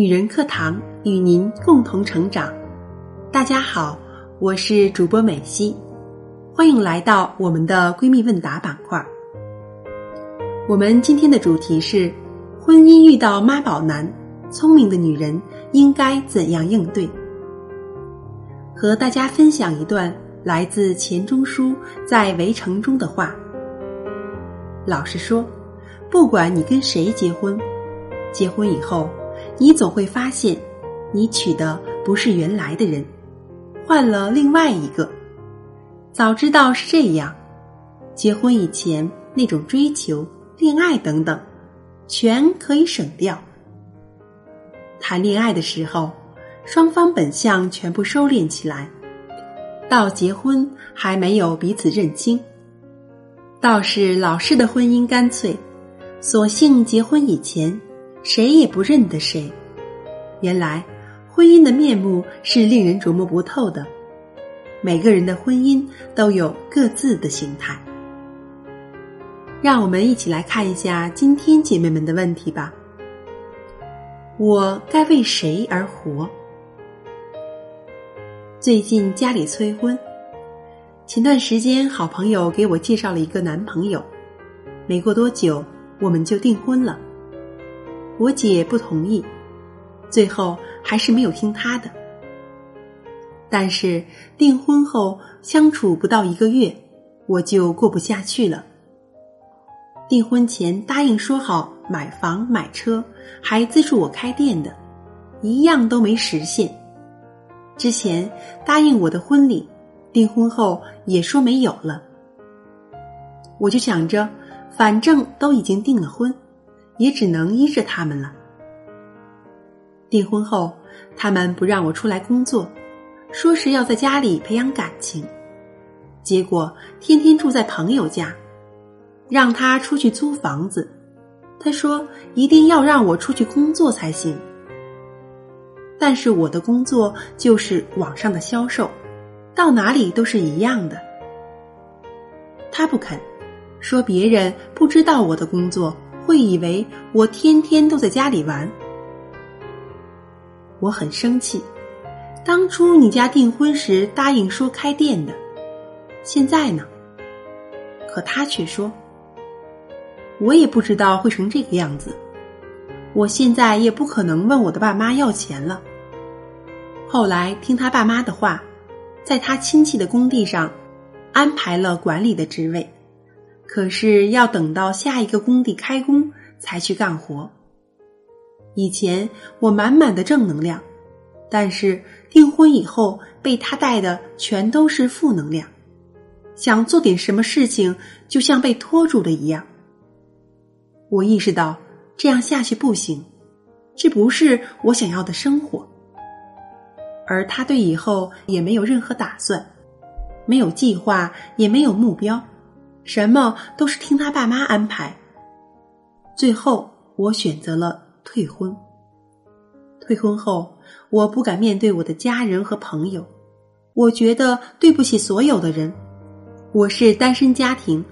女人课堂与您共同成长。大家好，我是主播美西，欢迎来到我们的闺蜜问答板块。我们今天的主题是：婚姻遇到妈宝男，聪明的女人应该怎样应对？和大家分享一段来自钱钟书在《围城》中的话。老实说，不管你跟谁结婚，结婚以后。你总会发现，你娶的不是原来的人，换了另外一个。早知道是这样，结婚以前那种追求、恋爱等等，全可以省掉。谈恋爱的时候，双方本相全部收敛起来，到结婚还没有彼此认清。倒是老式的婚姻干脆，索性结婚以前。谁也不认得谁，原来婚姻的面目是令人琢磨不透的。每个人的婚姻都有各自的形态。让我们一起来看一下今天姐妹们的问题吧。我该为谁而活？最近家里催婚，前段时间好朋友给我介绍了一个男朋友，没过多久我们就订婚了。我姐不同意，最后还是没有听她的。但是订婚后相处不到一个月，我就过不下去了。订婚前答应说好买房买车，还资助我开店的，一样都没实现。之前答应我的婚礼，订婚后也说没有了。我就想着，反正都已经订了婚。也只能依着他们了。订婚后，他们不让我出来工作，说是要在家里培养感情。结果天天住在朋友家，让他出去租房子。他说一定要让我出去工作才行。但是我的工作就是网上的销售，到哪里都是一样的。他不肯，说别人不知道我的工作。会以为我天天都在家里玩，我很生气。当初你家订婚时答应说开店的，现在呢？可他却说，我也不知道会成这个样子。我现在也不可能问我的爸妈要钱了。后来听他爸妈的话，在他亲戚的工地上安排了管理的职位。可是要等到下一个工地开工才去干活。以前我满满的正能量，但是订婚以后被他带的全都是负能量，想做点什么事情就像被拖住了一样。我意识到这样下去不行，这不是我想要的生活。而他对以后也没有任何打算，没有计划，也没有目标。什么都是听他爸妈安排。最后，我选择了退婚。退婚后，我不敢面对我的家人和朋友，我觉得对不起所有的人。我是单身家庭，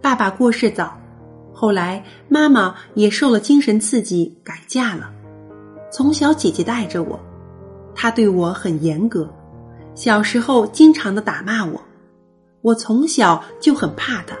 爸爸过世早，后来妈妈也受了精神刺激改嫁了。从小姐姐带着我，她对我很严格，小时候经常的打骂我。我从小就很怕她，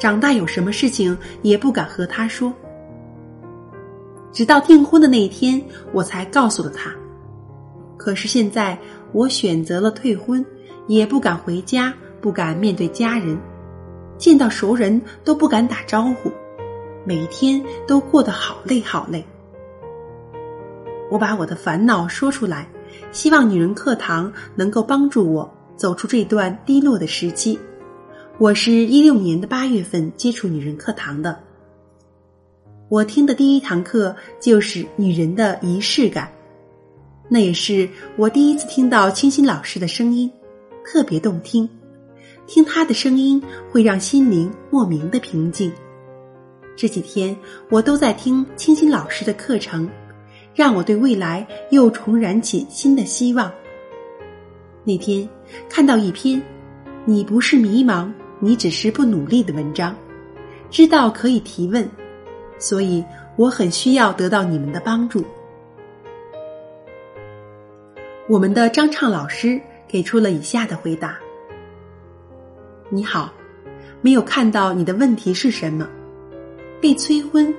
长大有什么事情也不敢和他说。直到订婚的那一天，我才告诉了他。可是现在我选择了退婚，也不敢回家，不敢面对家人，见到熟人都不敢打招呼，每一天都过得好累好累。我把我的烦恼说出来，希望女人课堂能够帮助我。走出这段低落的时期，我是一六年的八月份接触女人课堂的。我听的第一堂课就是女人的仪式感，那也是我第一次听到清新老师的声音，特别动听。听她的声音会让心灵莫名的平静。这几天我都在听清新老师的课程，让我对未来又重燃起新的希望。那天看到一篇“你不是迷茫，你只是不努力”的文章，知道可以提问，所以我很需要得到你们的帮助。我们的张畅老师给出了以下的回答：你好，没有看到你的问题是什么？被催婚，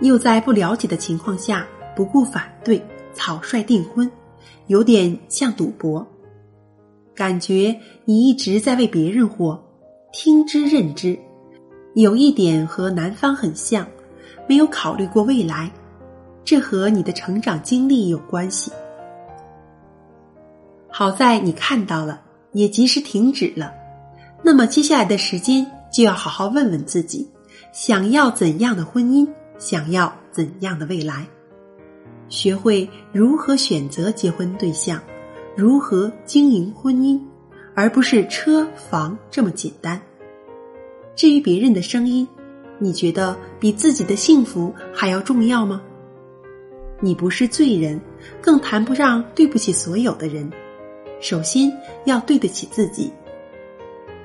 又在不了解的情况下不顾反对，草率订婚，有点像赌博。感觉你一直在为别人活，听之任之，有一点和男方很像，没有考虑过未来，这和你的成长经历有关系。好在你看到了，也及时停止了。那么接下来的时间就要好好问问自己：想要怎样的婚姻？想要怎样的未来？学会如何选择结婚对象，如何经营婚姻，而不是车房这么简单。至于别人的声音，你觉得比自己的幸福还要重要吗？你不是罪人，更谈不上对不起所有的人。首先要对得起自己。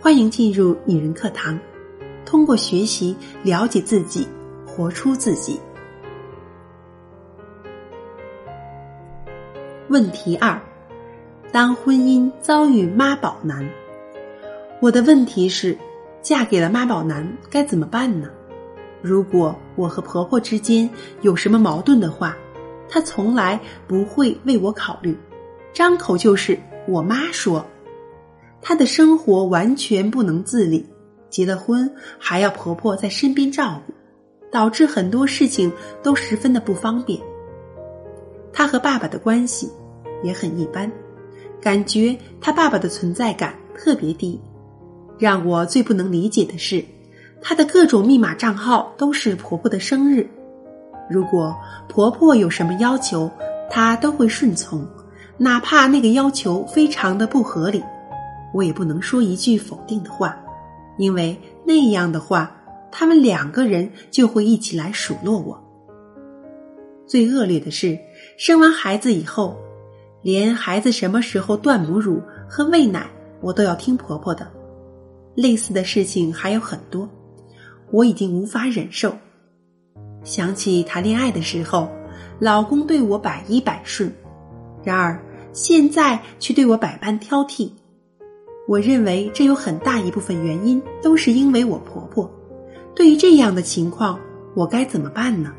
欢迎进入女人课堂，通过学习了解自己，活出自己。问题二：当婚姻遭遇妈宝男，我的问题是，嫁给了妈宝男该怎么办呢？如果我和婆婆之间有什么矛盾的话，她从来不会为我考虑，张口就是。我妈说，她的生活完全不能自理，结了婚还要婆婆在身边照顾，导致很多事情都十分的不方便。她和爸爸的关系也很一般，感觉他爸爸的存在感特别低。让我最不能理解的是，他的各种密码账号都是婆婆的生日，如果婆婆有什么要求，他都会顺从。哪怕那个要求非常的不合理，我也不能说一句否定的话，因为那样的话，他们两个人就会一起来数落我。最恶劣的是，生完孩子以后，连孩子什么时候断母乳和喂奶，我都要听婆婆的。类似的事情还有很多，我已经无法忍受。想起谈恋爱的时候，老公对我百依百顺。然而，现在却对我百般挑剔。我认为这有很大一部分原因都是因为我婆婆。对于这样的情况，我该怎么办呢？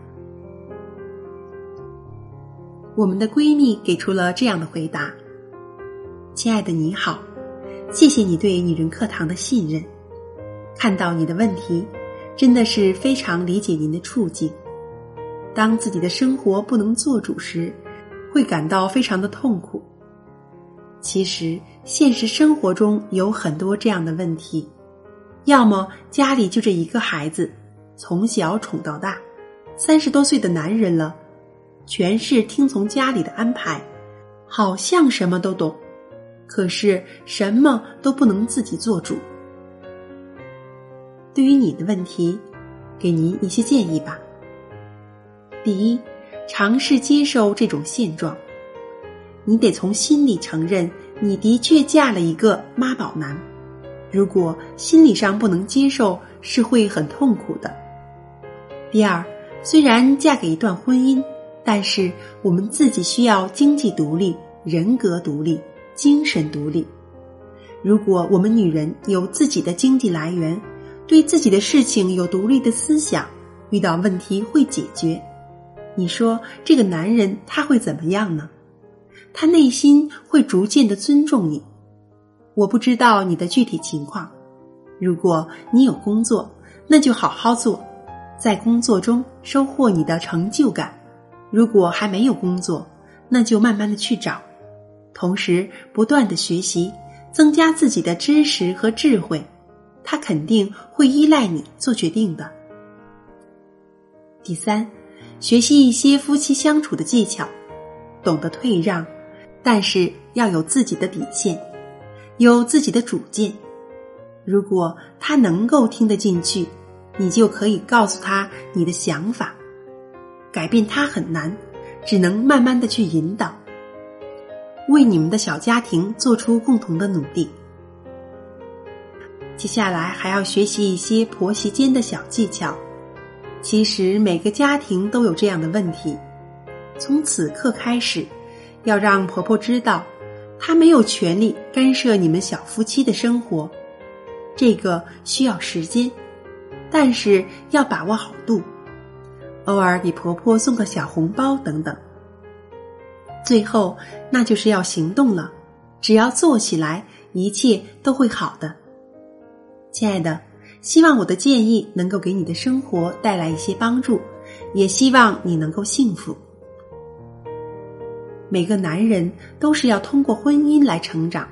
我们的闺蜜给出了这样的回答：“亲爱的，你好，谢谢你对女人课堂的信任。看到你的问题，真的是非常理解您的处境。当自己的生活不能做主时。”会感到非常的痛苦。其实现实生活中有很多这样的问题：要么家里就这一个孩子，从小宠到大，三十多岁的男人了，全是听从家里的安排，好像什么都懂，可是什么都不能自己做主。对于你的问题，给您一些建议吧。第一。尝试接受这种现状，你得从心里承认你的确嫁了一个妈宝男。如果心理上不能接受，是会很痛苦的。第二，虽然嫁给一段婚姻，但是我们自己需要经济独立、人格独立、精神独立。如果我们女人有自己的经济来源，对自己的事情有独立的思想，遇到问题会解决。你说这个男人他会怎么样呢？他内心会逐渐的尊重你。我不知道你的具体情况。如果你有工作，那就好好做，在工作中收获你的成就感；如果还没有工作，那就慢慢的去找，同时不断的学习，增加自己的知识和智慧。他肯定会依赖你做决定的。第三。学习一些夫妻相处的技巧，懂得退让，但是要有自己的底线，有自己的主见。如果他能够听得进去，你就可以告诉他你的想法。改变他很难，只能慢慢的去引导，为你们的小家庭做出共同的努力。接下来还要学习一些婆媳间的小技巧。其实每个家庭都有这样的问题。从此刻开始，要让婆婆知道，她没有权利干涉你们小夫妻的生活，这个需要时间，但是要把握好度。偶尔给婆婆送个小红包等等。最后，那就是要行动了。只要做起来，一切都会好的。亲爱的，希望我的建议能够给你的生活带来一些帮助，也希望你能够幸福。每个男人都是要通过婚姻来成长，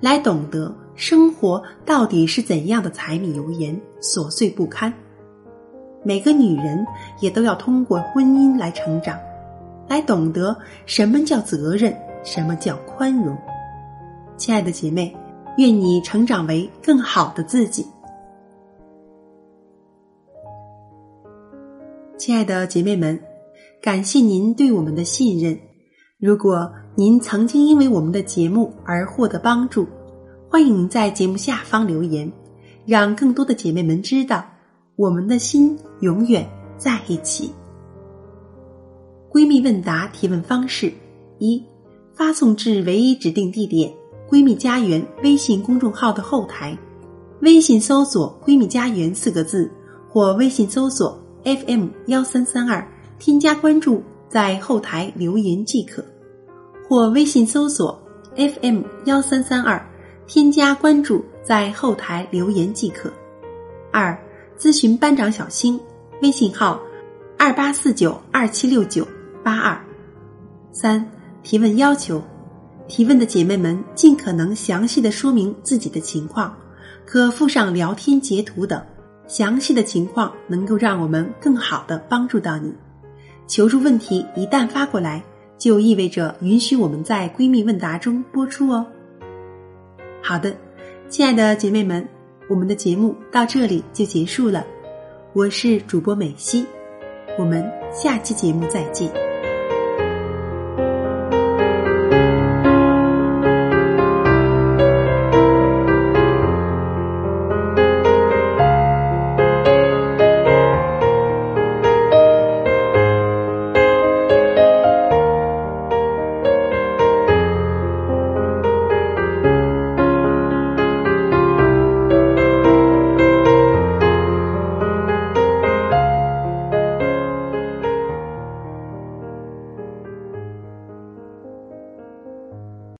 来懂得生活到底是怎样的柴米油盐琐碎不堪。每个女人也都要通过婚姻来成长。来懂得什么叫责任，什么叫宽容。亲爱的姐妹，愿你成长为更好的自己。亲爱的姐妹们，感谢您对我们的信任。如果您曾经因为我们的节目而获得帮助，欢迎您在节目下方留言，让更多的姐妹们知道我们的心永远在一起。闺蜜问答提问方式：一、发送至唯一指定地点“闺蜜家园”微信公众号的后台，微信搜索“闺蜜家园”四个字，或微信搜索 FM 幺三三二，添加关注，在后台留言即可；或微信搜索 FM 幺三三二，添加关注，在后台留言即可。二、咨询班长小新，微信号：二八四九二七六九。八二三提问要求：提问的姐妹们尽可能详细的说明自己的情况，可附上聊天截图等。详细的情况能够让我们更好的帮助到你。求助问题一旦发过来，就意味着允许我们在闺蜜问答中播出哦。好的，亲爱的姐妹们，我们的节目到这里就结束了。我是主播美西，我们下期节目再见。